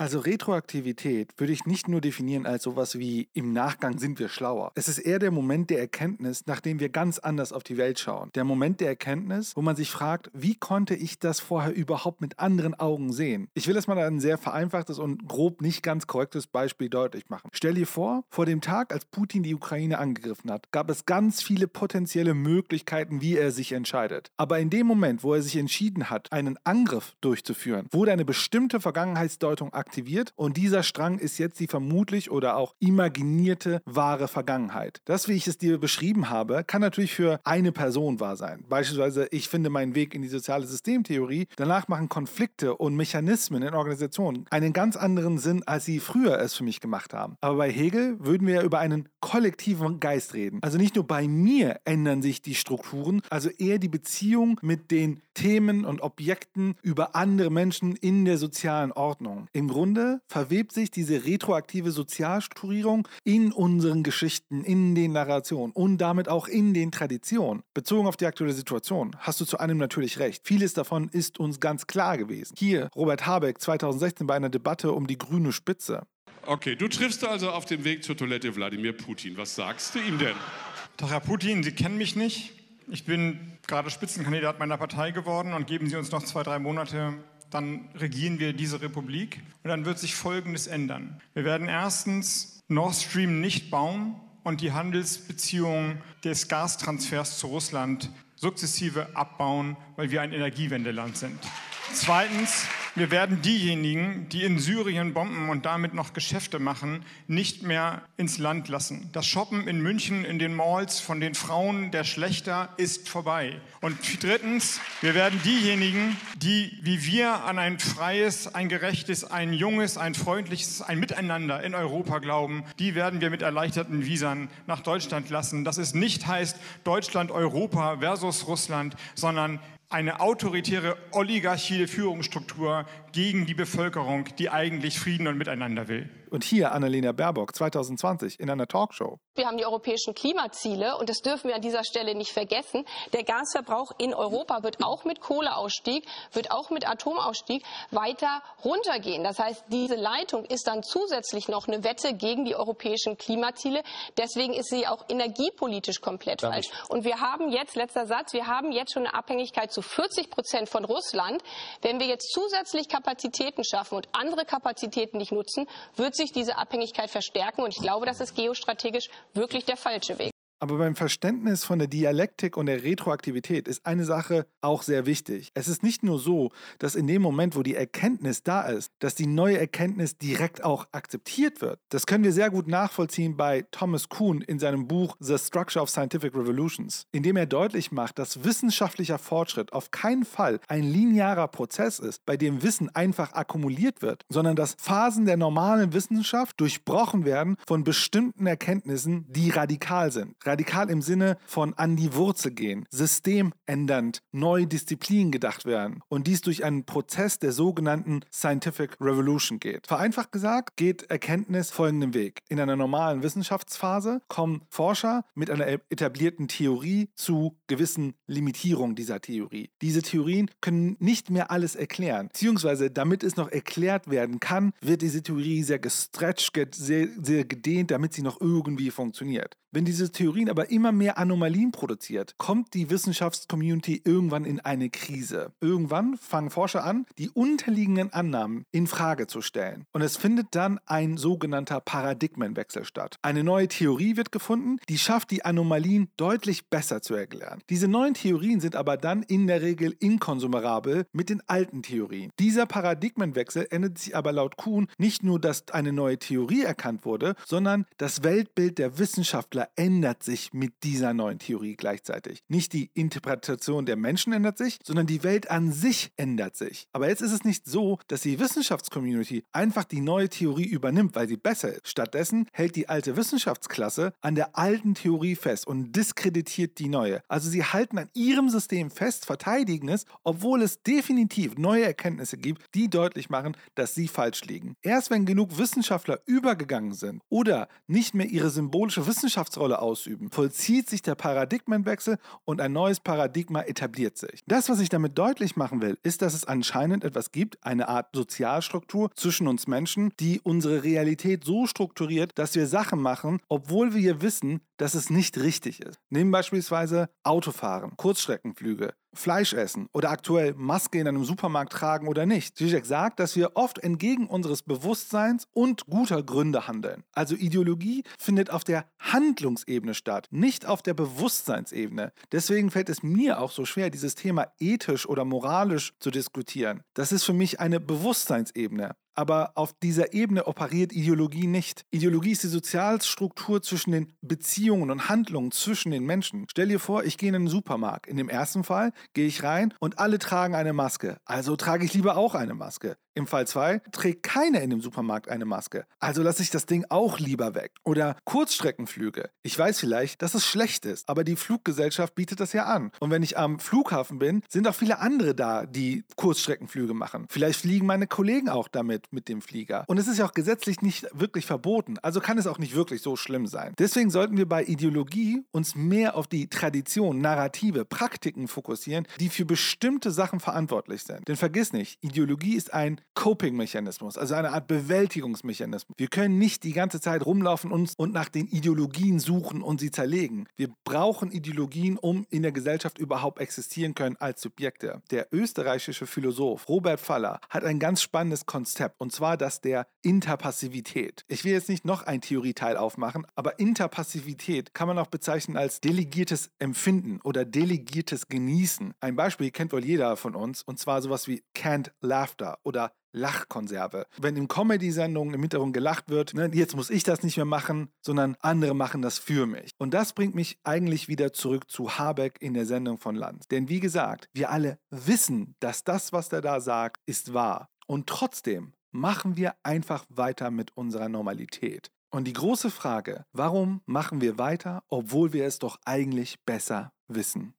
Also Retroaktivität würde ich nicht nur definieren als sowas wie im Nachgang sind wir schlauer. Es ist eher der Moment der Erkenntnis, nachdem wir ganz anders auf die Welt schauen. Der Moment der Erkenntnis, wo man sich fragt, wie konnte ich das vorher überhaupt mit anderen Augen sehen? Ich will das mal ein sehr vereinfachtes und grob nicht ganz korrektes Beispiel deutlich machen. Stell dir vor, vor dem Tag, als Putin die Ukraine angegriffen hat, gab es ganz viele potenzielle Möglichkeiten, wie er sich entscheidet. Aber in dem Moment, wo er sich entschieden hat, einen Angriff durchzuführen, wurde eine bestimmte Vergangenheitsdeutung aktiviert aktiviert und dieser Strang ist jetzt die vermutlich oder auch imaginierte wahre Vergangenheit. Das, wie ich es dir beschrieben habe, kann natürlich für eine Person wahr sein. Beispielsweise, ich finde meinen Weg in die soziale Systemtheorie. Danach machen Konflikte und Mechanismen in Organisationen einen ganz anderen Sinn, als sie früher es für mich gemacht haben. Aber bei Hegel würden wir ja über einen kollektiven Geist reden. Also nicht nur bei mir ändern sich die Strukturen, also eher die Beziehung mit den Themen und Objekten über andere Menschen in der sozialen Ordnung. Im Grunde Grunde verwebt sich diese retroaktive Sozialstrukturierung in unseren Geschichten, in den Narrationen und damit auch in den Traditionen. Bezogen auf die aktuelle Situation hast du zu einem natürlich recht. Vieles davon ist uns ganz klar gewesen. Hier Robert Habeck 2016 bei einer Debatte um die grüne Spitze. Okay, du triffst also auf dem Weg zur Toilette Wladimir Putin. Was sagst du ihm denn? Doch, Herr Putin, Sie kennen mich nicht. Ich bin gerade Spitzenkandidat meiner Partei geworden und geben Sie uns noch zwei, drei Monate, dann regieren wir diese Republik und dann wird sich Folgendes ändern. Wir werden erstens Nord Stream nicht bauen und die Handelsbeziehungen des Gastransfers zu Russland sukzessive abbauen, weil wir ein Energiewendeland sind. Zweitens, wir werden diejenigen, die in Syrien bomben und damit noch Geschäfte machen, nicht mehr ins Land lassen. Das Shoppen in München in den Malls von den Frauen der Schlechter ist vorbei. Und drittens, wir werden diejenigen, die wie wir an ein freies, ein gerechtes, ein junges, ein freundliches, ein Miteinander in Europa glauben, die werden wir mit erleichterten Visern nach Deutschland lassen. Das es nicht heißt Deutschland, Europa versus Russland, sondern eine autoritäre oligarchie Führungsstruktur gegen die Bevölkerung, die eigentlich Frieden und Miteinander will. Und hier Annalena Baerbock 2020 in einer Talkshow. Wir haben die europäischen Klimaziele und das dürfen wir an dieser Stelle nicht vergessen. Der Gasverbrauch in Europa wird auch mit Kohleausstieg, wird auch mit Atomausstieg weiter runtergehen. Das heißt, diese Leitung ist dann zusätzlich noch eine Wette gegen die europäischen Klimaziele. Deswegen ist sie auch energiepolitisch komplett falsch. Und wir haben jetzt, letzter Satz, wir haben jetzt schon eine Abhängigkeit zu 40 Prozent von Russland. Wenn wir jetzt zusätzlich Kapazitäten schaffen und andere Kapazitäten nicht nutzen, wird sich diese Abhängigkeit verstärken. Und ich glaube, das ist geostrategisch wirklich der falsche Weg. Aber beim Verständnis von der Dialektik und der Retroaktivität ist eine Sache auch sehr wichtig. Es ist nicht nur so, dass in dem Moment, wo die Erkenntnis da ist, dass die neue Erkenntnis direkt auch akzeptiert wird. Das können wir sehr gut nachvollziehen bei Thomas Kuhn in seinem Buch The Structure of Scientific Revolutions, in dem er deutlich macht, dass wissenschaftlicher Fortschritt auf keinen Fall ein linearer Prozess ist, bei dem Wissen einfach akkumuliert wird, sondern dass Phasen der normalen Wissenschaft durchbrochen werden von bestimmten Erkenntnissen, die radikal sind Radikal im Sinne von an die Wurzel gehen, systemändernd, neue Disziplinen gedacht werden und dies durch einen Prozess der sogenannten Scientific Revolution geht. Vereinfacht gesagt geht Erkenntnis folgenden Weg. In einer normalen Wissenschaftsphase kommen Forscher mit einer etablierten Theorie zu gewissen Limitierungen dieser Theorie. Diese Theorien können nicht mehr alles erklären, beziehungsweise damit es noch erklärt werden kann, wird diese Theorie sehr gestretched, sehr, sehr gedehnt, damit sie noch irgendwie funktioniert. Wenn diese Theorien aber immer mehr Anomalien produziert, kommt die Wissenschaftscommunity irgendwann in eine Krise. Irgendwann fangen Forscher an, die unterliegenden Annahmen in Frage zu stellen. Und es findet dann ein sogenannter Paradigmenwechsel statt. Eine neue Theorie wird gefunden, die schafft, die Anomalien deutlich besser zu erklären. Diese neuen Theorien sind aber dann in der Regel inkonsumerabel mit den alten Theorien. Dieser Paradigmenwechsel ändert sich aber laut Kuhn nicht nur, dass eine neue Theorie erkannt wurde, sondern das Weltbild der Wissenschaftler Wissenschaftler ändert sich mit dieser neuen Theorie gleichzeitig. Nicht die Interpretation der Menschen ändert sich, sondern die Welt an sich ändert sich. Aber jetzt ist es nicht so, dass die Wissenschaftscommunity einfach die neue Theorie übernimmt, weil sie besser ist. Stattdessen hält die alte Wissenschaftsklasse an der alten Theorie fest und diskreditiert die neue. Also sie halten an ihrem System fest, verteidigen es, obwohl es definitiv neue Erkenntnisse gibt, die deutlich machen, dass sie falsch liegen. Erst wenn genug Wissenschaftler übergegangen sind oder nicht mehr ihre symbolische Wissenschaft Herrschaftsrolle ausüben, vollzieht sich der Paradigmenwechsel und ein neues Paradigma etabliert sich. Das, was ich damit deutlich machen will, ist, dass es anscheinend etwas gibt, eine Art Sozialstruktur zwischen uns Menschen, die unsere Realität so strukturiert, dass wir Sachen machen, obwohl wir wissen, dass es nicht richtig ist. Nehmen beispielsweise Autofahren, Kurzstreckenflüge, Fleisch essen oder aktuell Maske in einem Supermarkt tragen oder nicht. Zizek sagt, dass wir oft entgegen unseres Bewusstseins und guter Gründe handeln. Also Ideologie findet auf der Handlungsebene statt, nicht auf der Bewusstseinsebene. Deswegen fällt es mir auch so schwer, dieses Thema ethisch oder moralisch zu diskutieren. Das ist für mich eine Bewusstseinsebene aber auf dieser Ebene operiert Ideologie nicht. Ideologie ist die Sozialstruktur zwischen den Beziehungen und Handlungen zwischen den Menschen. Stell dir vor, ich gehe in einen Supermarkt. In dem ersten Fall gehe ich rein und alle tragen eine Maske. Also trage ich lieber auch eine Maske. Im Fall 2 trägt keiner in dem Supermarkt eine Maske. Also lasse ich das Ding auch lieber weg. Oder Kurzstreckenflüge. Ich weiß vielleicht, dass es schlecht ist, aber die Fluggesellschaft bietet das ja an. Und wenn ich am Flughafen bin, sind auch viele andere da, die Kurzstreckenflüge machen. Vielleicht fliegen meine Kollegen auch damit mit dem Flieger. Und es ist ja auch gesetzlich nicht wirklich verboten. Also kann es auch nicht wirklich so schlimm sein. Deswegen sollten wir bei Ideologie uns mehr auf die Tradition, Narrative, Praktiken fokussieren, die für bestimmte Sachen verantwortlich sind. Denn vergiss nicht, Ideologie ist ein Coping-Mechanismus, also eine Art Bewältigungsmechanismus. Wir können nicht die ganze Zeit rumlaufen und, und nach den Ideologien suchen und sie zerlegen. Wir brauchen Ideologien, um in der Gesellschaft überhaupt existieren können als Subjekte. Der österreichische Philosoph Robert Faller hat ein ganz spannendes Konzept und zwar das der Interpassivität. Ich will jetzt nicht noch ein Theorieteil aufmachen, aber Interpassivität kann man auch bezeichnen als delegiertes Empfinden oder delegiertes Genießen. Ein Beispiel kennt wohl jeder von uns und zwar sowas wie Canned Laughter oder Lachkonserve. Wenn in Comedy-Sendungen im Hintergrund gelacht wird, ne, jetzt muss ich das nicht mehr machen, sondern andere machen das für mich. Und das bringt mich eigentlich wieder zurück zu Habeck in der Sendung von Lanz. Denn wie gesagt, wir alle wissen, dass das, was er da sagt, ist wahr. Und trotzdem machen wir einfach weiter mit unserer Normalität. Und die große Frage, warum machen wir weiter, obwohl wir es doch eigentlich besser wissen?